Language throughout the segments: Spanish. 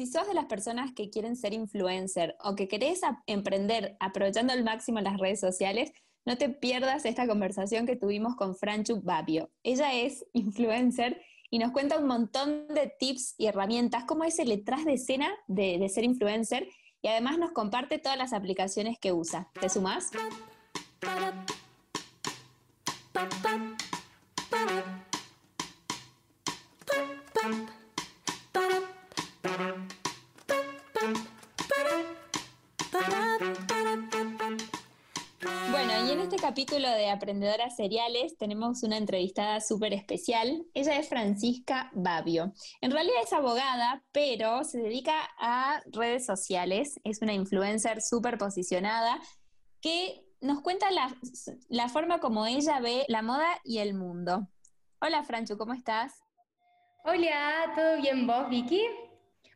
Si sos de las personas que quieren ser influencer o que querés emprender aprovechando al máximo las redes sociales, no te pierdas esta conversación que tuvimos con Franchu Babio. Ella es influencer y nos cuenta un montón de tips y herramientas, cómo es el detrás de escena de, de ser influencer y además nos comparte todas las aplicaciones que usa. ¿Te sumas? Capítulo de Aprendedoras Seriales tenemos una entrevistada súper especial. Ella es Francisca Babio. En realidad es abogada, pero se dedica a redes sociales. Es una influencer súper posicionada que nos cuenta la, la, forma como ella ve la moda y el mundo. Hola Franchu, ¿cómo estás? Hola, ¿todo bien vos, Vicky?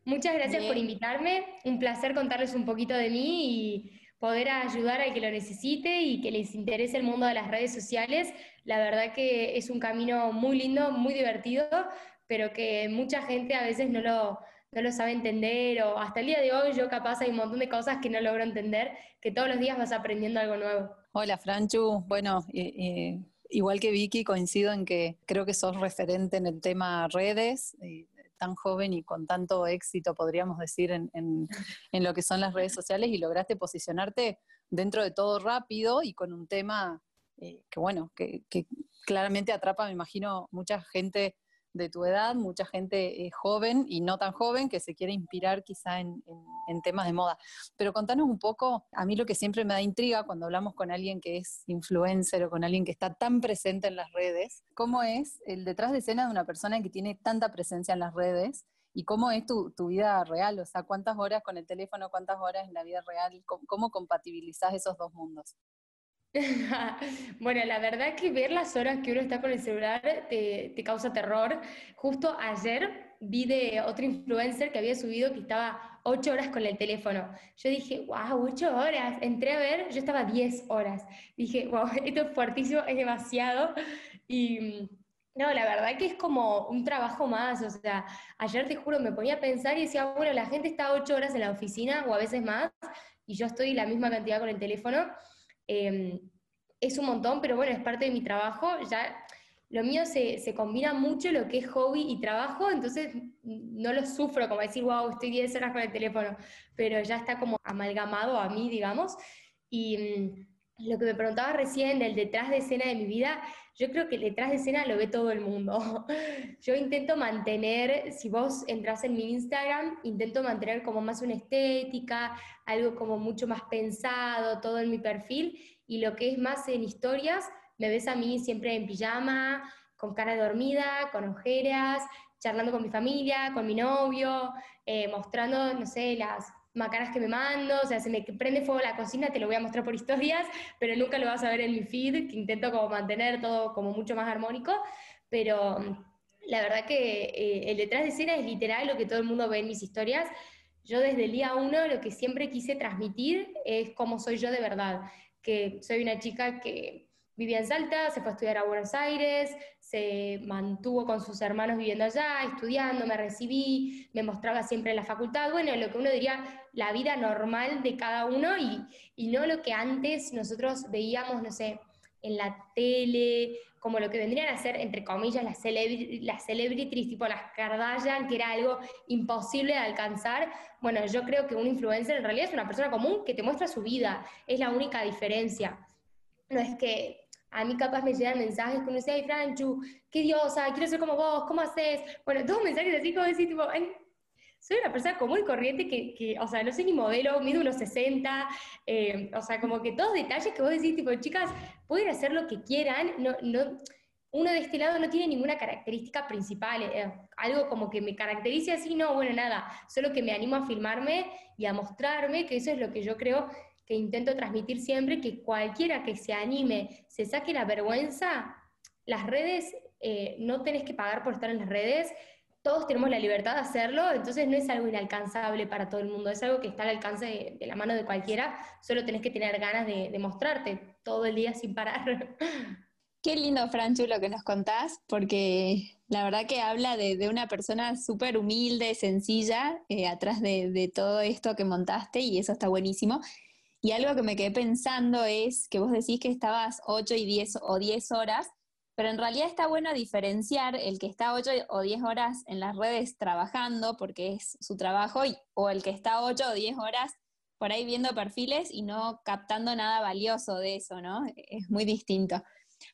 Muchas gracias por invitarme. Un placer contarles un poquito de mí y poder ayudar al que lo necesite y que les interese el mundo de las redes sociales. La verdad que es un camino muy lindo, muy divertido, pero que mucha gente a veces no lo, no lo sabe entender o hasta el día de hoy yo capaz hay un montón de cosas que no logro entender, que todos los días vas aprendiendo algo nuevo. Hola Franchu, bueno, igual que Vicky coincido en que creo que sos referente en el tema redes, tan joven y con tanto éxito, podríamos decir, en, en, lo que son las redes sociales y lograste posicionarte dentro de todo rápido y con un tema eh, que, bueno, que, que, claramente atrapa, me imagino, mucha gente de tu edad, mucha gente eh, joven y no tan joven que se quiere inspirar quizá en, en, temas de moda. Pero contanos un poco, a mí lo que siempre me da intriga cuando hablamos con alguien que es influencer o con alguien que está tan presente en las redes, ¿cómo es el detrás de escena de una persona que tiene tanta presencia en las redes? ¿Y cómo es tu, tu vida real? O sea, ¿cuántas horas con el teléfono, cuántas horas en la vida real? ¿Cómo, cómo compatibilizás esos dos mundos? bueno, la verdad que ver las horas que uno está con el celular te, causa terror. Justo ayer vi de otro influencer que había subido que estaba ocho horas con el teléfono. Yo dije, wow, ocho horas. Entré a ver, yo estaba diez horas. Dije, wow, esto es fuertísimo, es demasiado. Y no, la verdad que es como un trabajo más. O sea, ayer te juro, me ponía a pensar y decía, bueno, la gente está ocho horas en la oficina o a veces más, y yo estoy la misma cantidad con el teléfono. Em, es un montón, pero bueno, es parte de mi trabajo. Ya lo mío se, se, combina mucho lo que es hobby y trabajo, entonces no lo sufro como decir, wow, estoy 10 horas con el teléfono, pero ya está como amalgamado a mí, digamos. Y mm, lo que me preguntaba recién del detrás de escena de mi vida, yo creo que detrás de escena lo ve todo el mundo. Yo intento mantener, si vos entras en mi Instagram, intento mantener como más una estética, algo como mucho más pensado, todo en mi perfil, y lo que es más en historias, me ves a mí siempre en pijama, con cara dormida, con ojeras, charlando con mi familia, con mi novio, eh, mostrando, no sé, las macanas que me mando, o sea, se me prende fuego la cocina, te lo voy a mostrar por historias, pero nunca lo vas a ver en mi feed, que intento como mantener todo como mucho más armónico, pero mm, la verdad que eh, el detrás de escena es literal lo que todo el mundo ve en mis historias. Yo desde el día uno lo que siempre quise transmitir es cómo soy yo de verdad, que soy una chica que vivía en Salta, se fue a estudiar a Buenos Aires, se mantuvo con sus hermanos viviendo allá, estudiando, me recibí, me mostraba siempre en la facultad, bueno, lo que uno diría, la vida normal de cada uno y, y no lo que antes nosotros veíamos, no sé, en la tele, como lo que vendrían a ser, entre comillas, las, celebri las celebrities, tipo las Kardashian, que era algo imposible de alcanzar. Bueno, yo creo que un influencer en realidad es una persona común que te muestra su vida, es la única diferencia. No es que a mí capaz me llegan mensajes como decía, ay Franchu, qué diosa, quiero ser como vos, ¿cómo haces? Bueno, todos mensajes así como decir, tipo, soy una persona común y corriente que, que, o sea, no soy ni modelo, mido unos 60, eh, o sea, como que todos detalles que vos decís, tipo, chicas, pueden hacer lo que quieran, no, no, uno de este lado no tiene ninguna característica principal, eh, algo como que me caracterice así, no, bueno, nada, solo que me animo a filmarme y a mostrarme, que eso es lo que yo creo que intento transmitir siempre, que cualquiera que se anime, se saque la vergüenza, las redes, eh, no tenés que pagar por estar en las redes, todos tenemos la libertad de hacerlo, entonces no es algo inalcanzable para todo el mundo, es algo que está al alcance de, la mano de cualquiera, solo tenés que tener ganas de, de mostrarte todo el día sin parar. Qué lindo, Franchu, lo que nos contás, porque La verdad que habla de, una persona súper humilde, sencilla, eh, atrás de, de, todo esto que montaste y eso está buenísimo. Y algo que me quedé pensando es que vos decís que estabas 8 y 10 o 10 horas, pero en realidad está bueno diferenciar el que está 8 o 10 horas en las redes trabajando, porque es su trabajo, o el que está 8 o 10 horas por ahí viendo perfiles y no captando nada valioso de eso, ¿no? Es muy distinto.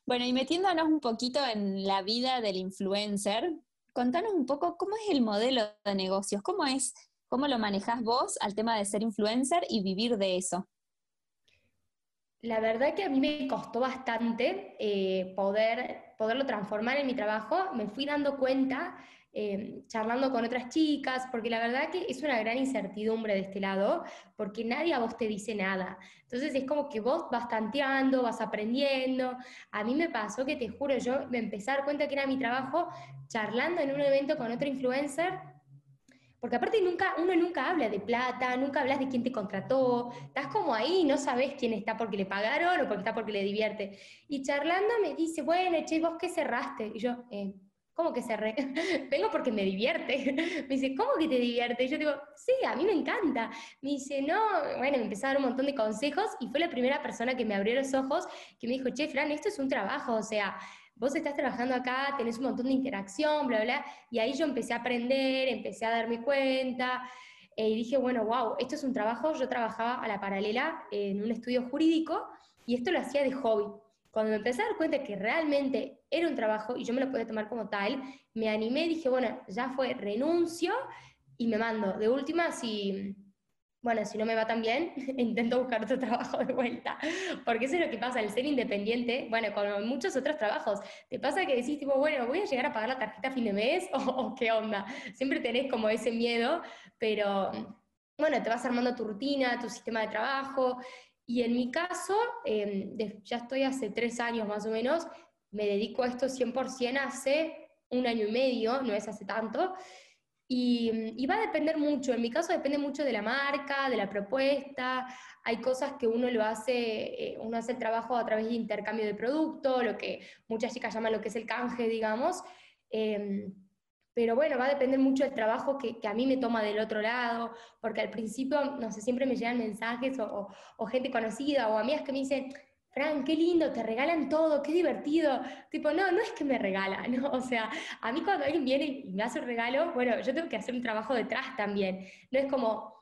Bueno, y metiéndonos un poquito en la vida del influencer, contanos un poco cómo es el modelo de negocios, cómo es, cómo lo manejas vos al tema de ser influencer y vivir de eso. La verdad que a mí me costó bastante eh, poder, poderlo transformar en mi trabajo. Me fui dando cuenta, eh, charlando con otras chicas, porque la verdad que es una gran incertidumbre de este lado, porque nadie a vos te dice nada. Entonces es como que vos vas tanteando, vas aprendiendo. A mí me pasó que te juro, yo me empecé a dar cuenta que era mi trabajo charlando en un evento con otro influencer porque aparte nunca, uno nunca habla de plata, nunca hablas de quién te contrató, estás como ahí no sabes quién está porque le pagaron o porque está porque le divierte. Y charlando me dice, bueno, che, ¿vos qué cerraste? Y yo, eh, ¿cómo que cerré? Vengo porque me divierte. me dice, ¿cómo que te divierte? Y yo digo, sí, a mí me encanta. Me dice, no, bueno, me empezó a dar un montón de consejos y fue la primera persona que me abrió los ojos, que me dijo, che, Fran, esto es un trabajo, o sea, vos estás trabajando acá, tenés un montón de interacción, bla, bla, y ahí yo empecé a aprender, empecé a darme cuenta, eh, y dije, bueno, wow, esto es un trabajo, yo trabajaba a la paralela en un estudio jurídico, y esto lo hacía de hobby. Cuando me empecé a dar cuenta que realmente era un trabajo y yo me lo podía tomar como tal, me animé dije, bueno, ya fue, renuncio y me mando. De última, si, bueno, si no me va tan bien, intento buscar otro trabajo de vuelta. Porque eso es lo que pasa, el ser independiente, bueno, con muchos otros trabajos, te pasa que decís, tipo, bueno, ¿voy a llegar a pagar la tarjeta a fin de mes? ¿O, qué onda? Siempre tenés como ese miedo, pero bueno, te vas armando tu rutina, tu sistema de trabajo. Y en mi caso, em, ya estoy hace tres años más o menos, me dedico a esto 100% hace un año y medio, no es hace tanto. Y, va a depender mucho, en mi caso depende mucho de la marca, de la propuesta, hay cosas que uno lo hace, eh, uno hace el trabajo a través de intercambio de producto, lo que muchas chicas llaman lo que es el canje, digamos, em, pero bueno, va a depender mucho del trabajo que, a mí me toma del otro lado, porque al principio, no sé, siempre me llegan mensajes o gente conocida o amigas que me dicen, Fran, qué lindo, te regalan todo, qué divertido. Tipo, no, no es que me regalan, ¿no? O sea, a mí cuando alguien viene y me hace un regalo, bueno, yo tengo que hacer un trabajo detrás también. No es como,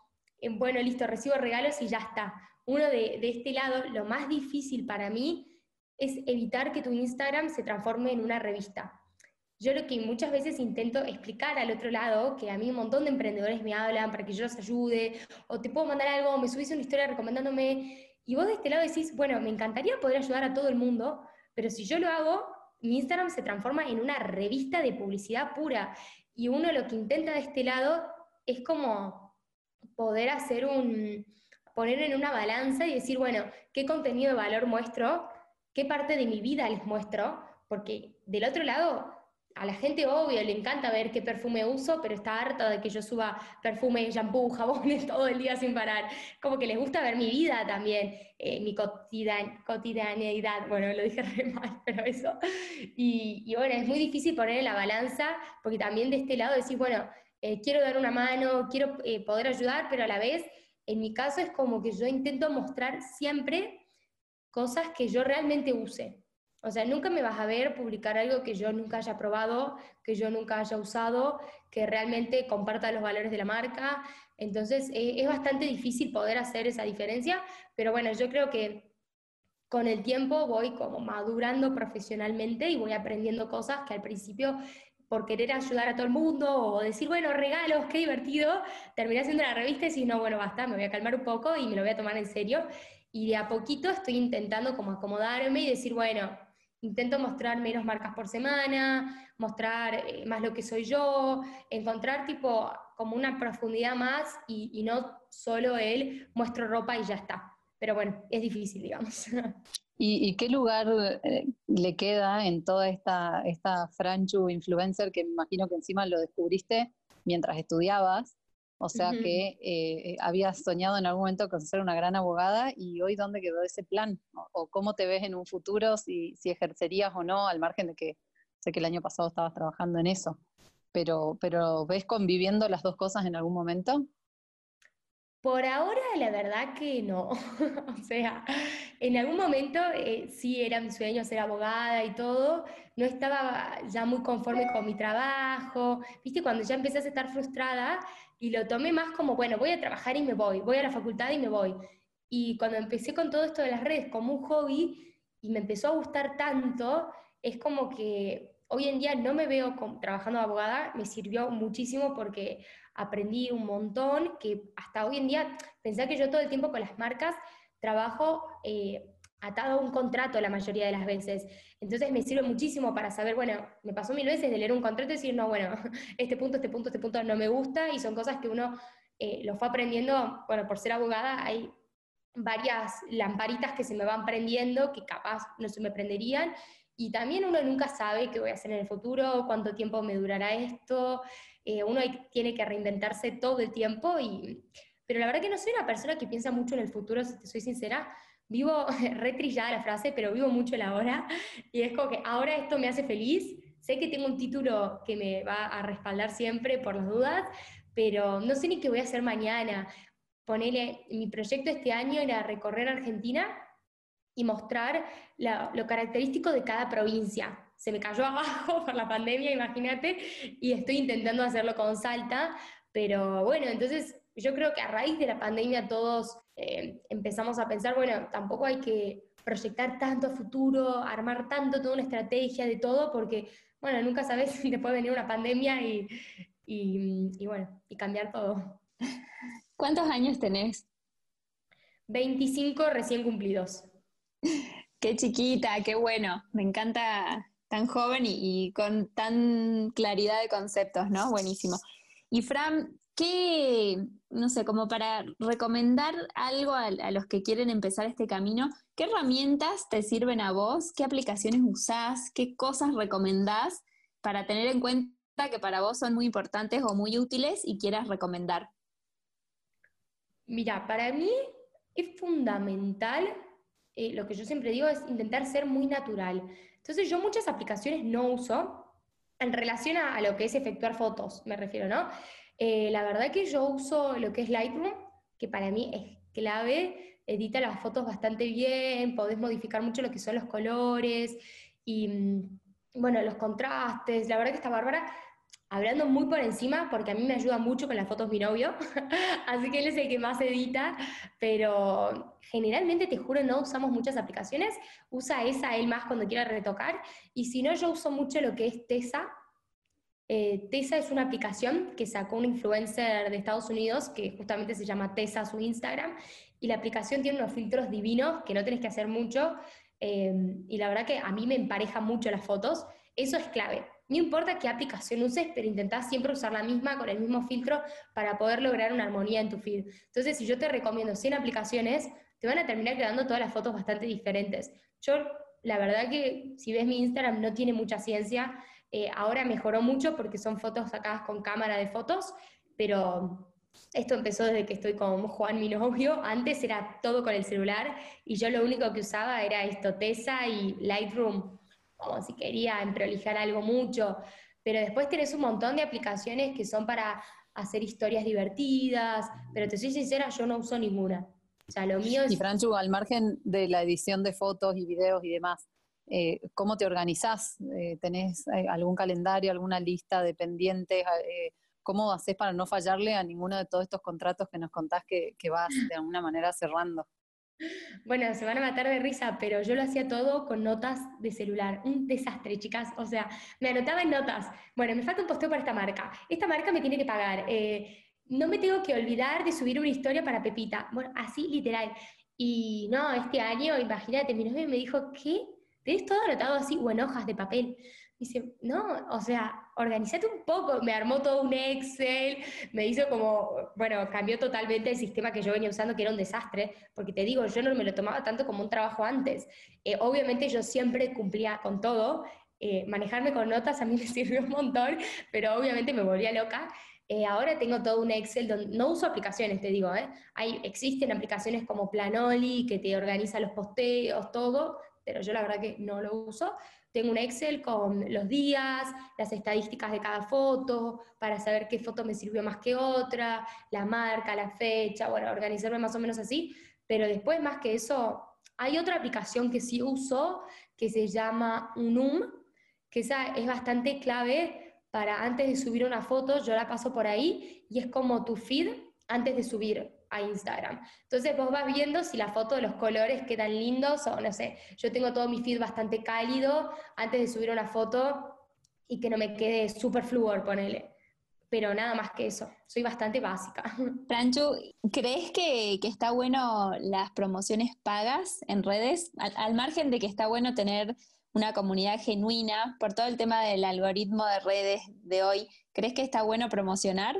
eh, bueno, listo, recibo regalos y ya está. Uno de, de este lado, lo más difícil para mí es evitar que tu Instagram se transforme en una revista. Yo lo que muchas veces intento explicar al otro lado, que a mí un montón de emprendedores me hablan para que yo los ayude, o te puedo mandar algo, me subís una historia recomendándome y vos de este lado decís, bueno, me encantaría poder ayudar a todo el mundo, pero si yo lo hago, mi Instagram se transforma en una revista de publicidad pura. Y uno lo que intenta de este lado es como poder hacer un, poner en una balanza y decir, bueno, ¿qué contenido de valor muestro? ¿Qué parte de mi vida les muestro? Porque del otro lado, a la gente, obvio, le encanta ver qué perfume uso, pero está harta de que yo suba perfume, shampoo, jabones todo el día sin parar. Como que les gusta ver mi vida también, eh, mi cotidianeidad. Bueno, lo dije re pero eso. Y, bueno, es muy difícil poner en la balanza, porque también de este lado decís, bueno, eh, quiero dar una mano, quiero eh, poder ayudar, pero a la vez, en mi caso es como que yo intento mostrar siempre cosas que yo realmente use. O sea, nunca me vas a ver publicar algo que yo nunca haya probado, que yo nunca haya usado, que realmente comparta los valores de la marca. Entonces, eh, es bastante difícil poder hacer esa diferencia, pero bueno, yo creo que con el tiempo voy como madurando profesionalmente y voy aprendiendo cosas que al principio por querer ayudar a todo el mundo o decir, bueno, regalos, qué divertido, terminé haciendo la revista y decís, no, bueno, basta, me voy a calmar un poco y me lo voy a tomar en serio. Y de a poquito estoy intentando como acomodarme y decir, bueno, intento mostrar menos marcas por semana, mostrar eh, más lo que soy yo, encontrar tipo como una profundidad más y, no solo el muestro ropa y ya está. Pero bueno, es difícil, digamos. ¿Y, qué lugar eh, le queda en toda esta, esta franchu influencer que me imagino que encima lo descubriste mientras estudiabas? O sea que eh, habías soñado en algún momento con ser una gran abogada y hoy dónde quedó ese plan? ¿O, cómo te ves en un futuro si, si, ejercerías o no, al margen de que sé que el año pasado estabas trabajando en eso, pero, pero ¿ves conviviendo las dos cosas en algún momento? Por ahora, la verdad que no. o sea, en algún momento eh, sí era mi sueño ser abogada y todo. No estaba ya muy conforme con mi trabajo. Viste, cuando ya empecé a estar frustrada y lo tomé más como, bueno, voy a trabajar y me voy, voy a la facultad y me voy. Y cuando empecé con todo esto de las redes como un hobby y me empezó a gustar tanto, es como que hoy en día no me veo trabajando de abogada, me sirvió muchísimo porque aprendí un montón, que hasta hoy en día, pensé que yo todo el tiempo con las marcas trabajo eh, atado a un contrato la mayoría de las veces. Entonces me sirve muchísimo para saber, bueno, me pasó mil veces de leer un contrato y decir, no, bueno, este punto, este punto, este punto no me gusta y son cosas que uno eh, lo fue aprendiendo, bueno, por ser abogada hay varias lamparitas que se me van prendiendo que capaz no se me prenderían y también uno nunca sabe qué voy a hacer en el futuro, cuánto tiempo me durará esto, eh, uno tiene que reinventarse todo el tiempo, y, pero la verdad que no soy una persona que piensa mucho en el futuro, si te soy sincera, vivo retrillada la frase, pero vivo mucho el ahora, y es como que ahora esto me hace feliz, sé que tengo un título que me va a respaldar siempre por las dudas, pero no sé ni qué voy a hacer mañana. Ponele, mi proyecto este año era recorrer Argentina y mostrar lo característico de cada provincia. Se me cayó abajo por la pandemia, imagínate, y estoy intentando hacerlo con Salta, pero bueno, entonces yo creo que a raíz de la pandemia todos eh, empezamos a pensar, bueno, tampoco hay que proyectar tanto a futuro, armar tanto toda una estrategia de todo, porque, bueno, nunca sabes si te puede venir una pandemia y, y bueno, y cambiar todo. ¿Cuántos años tenés? 25 recién cumplidos. Qué chiquita, qué bueno. Me encanta tan joven y, con tan claridad de conceptos, ¿no? Buenísimo. Y Fran, ¿qué, no sé, como para recomendar algo a, los que quieren empezar este camino, qué herramientas te sirven a vos? ¿Qué aplicaciones usás? ¿Qué cosas recomendás para tener en cuenta que para vos son muy importantes o muy útiles y quieras recomendar? Mira, para mí es fundamental eh, lo que yo siempre digo es intentar ser muy natural. Entonces yo muchas aplicaciones no uso en relación a, lo que es efectuar fotos, me refiero, ¿no? Eh, la verdad que yo uso lo que es Lightroom, que para mí es clave, edita las fotos bastante bien, podés modificar mucho lo que son los colores y, mm, bueno, los contrastes. La verdad que está bárbara hablando muy por encima, porque a mí me ayuda mucho con las fotos mi novio, así que él es el que más edita, pero generalmente, te juro, no usamos muchas aplicaciones, usa esa él más cuando quiera retocar, y si no, yo uso mucho lo que es Tesa. Eh, Tesa es una aplicación que sacó un influencer de Estados Unidos, que justamente se llama Tesa su Instagram, y la aplicación tiene unos filtros divinos que no tenés que hacer mucho, eh, y la verdad que a mí me empareja mucho las fotos, eso es clave no importa qué aplicación uses, pero intentás siempre usar la misma con el mismo filtro para poder lograr una armonía en tu feed. Entonces, si yo te recomiendo 100 aplicaciones, te van a terminar quedando todas las fotos bastante diferentes. Yo, la verdad que si ves mi Instagram no tiene mucha ciencia, eh, ahora mejoró mucho porque son fotos sacadas con cámara de fotos, pero esto empezó desde que estoy con Juan, mi novio. Antes era todo con el celular y yo lo único que usaba era esto, Tesa y Lightroom como si quería emprolijar algo mucho, pero después tenés un montón de aplicaciones que son para hacer historias divertidas, pero te soy sincera, yo no uso ninguna. O sea, lo mío es... Y Franchu, al margen de la edición de fotos y videos y demás, eh, ¿cómo te organizás? Eh, ¿Tenés eh, algún calendario, alguna lista de pendientes? ¿Cómo haces para no fallarle a ninguno de todos estos contratos que nos contás que, vas de alguna manera cerrando? Bueno, se van a matar de risa, pero yo lo hacía todo con notas de celular. Un desastre, chicas. O sea, me anotaba en notas. Bueno, me falta un posteo para esta marca. Esta marca me tiene que pagar. Eh, no me tengo que olvidar de subir una historia para Pepita. Bueno, así literal. Y no, este año, imagínate, mi novio me dijo, ¿qué? ¿Tenés todo anotado así o en hojas de papel? dice, no, o sea, organízate un poco. Me armó todo un Excel, me hizo como, bueno, cambió totalmente el sistema que yo venía usando, que era un desastre, porque te digo, yo no me lo tomaba tanto como un trabajo antes. Eh, obviamente yo siempre cumplía con todo. Eh, manejarme con notas a mí me sirvió un montón, pero obviamente me volvía loca. Eh, ahora tengo todo un Excel donde no uso aplicaciones, te digo, Hay, existen aplicaciones como Planoli que te organiza los posteos, todo, pero yo la verdad que no lo uso. Tengo un Excel con los días, las estadísticas de cada foto, para saber qué foto me sirvió más que otra, la marca, la fecha, bueno, organizarme más o menos así, pero después más que eso, hay otra aplicación que sí uso que se llama Unum, que esa es bastante clave para antes de subir una foto, yo la paso por ahí y es como tu feed antes de subir a Instagram. Entonces vos vas viendo si la foto de los colores quedan lindos o no sé, yo tengo todo mi feed bastante cálido antes de subir una foto y que no me quede súper flúor, ponele. Pero nada más que eso, soy bastante básica. Franchu, ¿crees que, está bueno las promociones pagas en redes? al margen de que está bueno tener una comunidad genuina por todo el tema del algoritmo de redes de hoy, ¿crees que está bueno promocionar?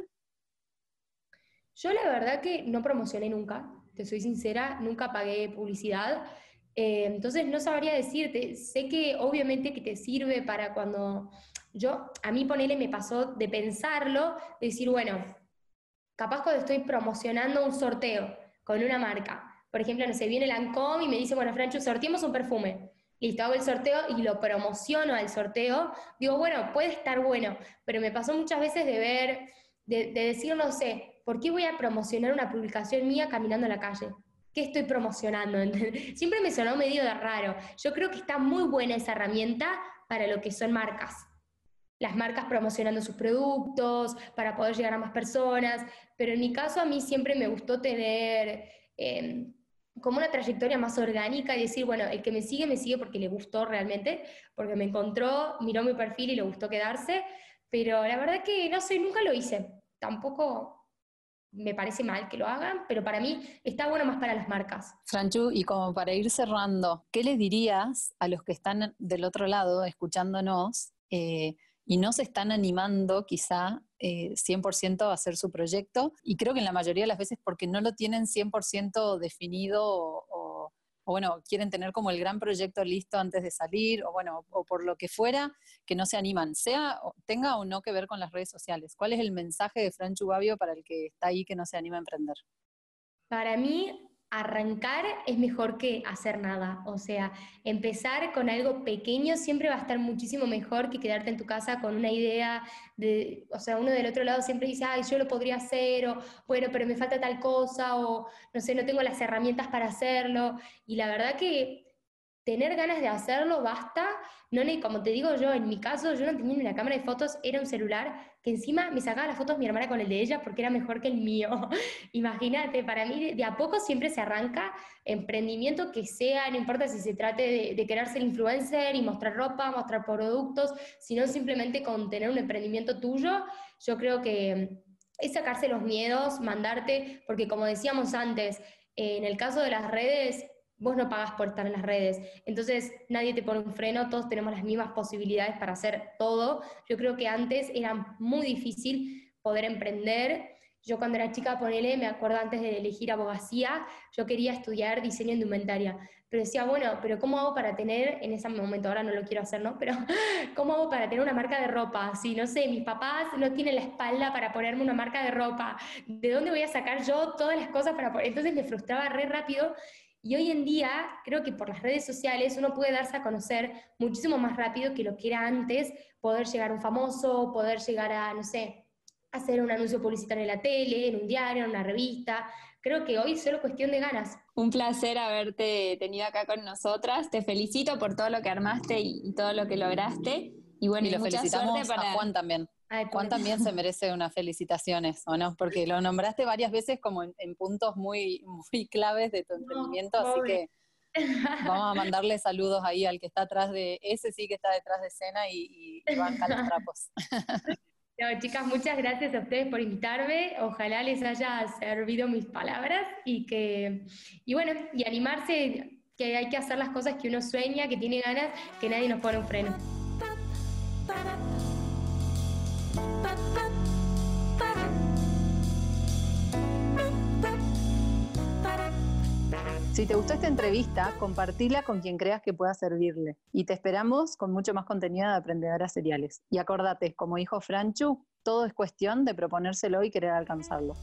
Yo la verdad que no promocioné nunca, te soy sincera, nunca pagué publicidad. Eh, entonces no sabría decirte, sé que obviamente que te sirve para cuando yo, a mí ponele me pasó de pensarlo, de decir, bueno, capaz cuando estoy promocionando un sorteo con una marca, por ejemplo, no sé, viene Lancôme y me dice, bueno, Francho, sorteemos un perfume. Listo, hago el sorteo y lo promociono al sorteo. Digo, bueno, puede estar bueno, pero me pasó muchas veces de ver, de decir, no sé, ¿por qué voy a promocionar una publicación mía caminando en la calle? ¿Qué estoy promocionando? Siempre me sonó medio de raro. Yo creo que está muy buena esa herramienta para lo que son marcas. Las marcas promocionando sus productos para poder llegar a más personas, pero en mi caso a mí siempre me gustó tener em, como una trayectoria más orgánica y decir, bueno, el que me sigue me sigue porque le gustó realmente, porque me encontró, miró mi perfil y le gustó quedarse, pero la verdad que no sé, nunca lo hice. Tampoco me parece mal que lo hagan, pero para mí está bueno más para las marcas. Franchu, y como para ir cerrando, ¿qué les dirías a los que están del otro lado escuchándonos eh, y no se están animando quizá 100% eh, a hacer su proyecto? Y creo que en la mayoría de las veces porque no lo tienen 100% definido o, o bueno, quieren tener como el gran proyecto listo antes de salir, o bueno, o por lo que fuera, que no se animan, sea, tenga o no que ver con las redes sociales. ¿Cuál es el mensaje de Franchu Babio para el que está ahí que no se anima a emprender? Para mí, arrancar es mejor que hacer nada. O sea, empezar con algo pequeño siempre va a estar muchísimo mejor que quedarte en tu casa con una idea de, o sea, uno del otro lado siempre dice, ay, yo lo podría hacer, o bueno, pero me falta tal cosa, o no sé, no tengo las herramientas para hacerlo. Y la verdad que tener ganas de hacerlo basta. No como te digo yo, en mi caso, yo no tenía ni una cámara de fotos, era un celular que encima me sacaba las fotos mi hermana con el de ella porque era mejor que el mío. Imagínate, para mí de, a poco siempre se arranca emprendimiento que sea, no importa si se trate de, de, querer ser influencer y mostrar ropa, mostrar productos, sino simplemente con tener un emprendimiento tuyo, yo creo que es sacarse los miedos, mandarte, porque como decíamos antes, en el caso de las redes, vos no pagas por estar en las redes. Entonces nadie te pone un freno, todos tenemos las mismas posibilidades para hacer todo. Yo creo que antes era muy difícil poder emprender. Yo cuando era chica, ponele, me acuerdo antes de elegir abogacía, yo quería estudiar diseño indumentaria, pero decía, bueno, pero ¿cómo hago para tener, en ese momento, ahora no lo quiero hacer, ¿no? Pero ¿cómo hago para tener una marca de ropa? Si, no sé, mis papás no tienen la espalda para ponerme una marca de ropa, ¿de dónde voy a sacar yo todas las cosas para poner? Entonces me frustraba re rápido y hoy en día creo que por las redes sociales uno puede darse a conocer muchísimo más rápido que lo que era antes, poder llegar a un famoso, poder llegar a, no sé, hacer un anuncio publicitario en la tele, en un diario, en una revista. Creo que hoy es solo cuestión de ganas. Un placer haberte tenido acá con nosotras. Te felicito por todo lo que armaste y, todo lo que lograste. Y bueno, y lo felicitamos para... a Juan también. Juan también se merece unas felicitaciones, ¿o no? Porque lo nombraste varias veces como en, puntos muy, muy claves de tu emprendimiento, así que vamos a mandarle saludos ahí al que está atrás de, ese sí que está detrás de escena y, y, banca los trapos. chicas, muchas gracias a ustedes por invitarme. Ojalá les haya servido mis palabras y que, y bueno, y animarse que hay que hacer las cosas que uno sueña, que tiene ganas, que nadie nos pone un freno. Si te gustó esta entrevista, compartila con quien creas que pueda servirle. Y te esperamos con mucho más contenido de Aprendedoras Seriales. Y acordate, como dijo Franchu, todo es cuestión de proponérselo y querer alcanzarlo.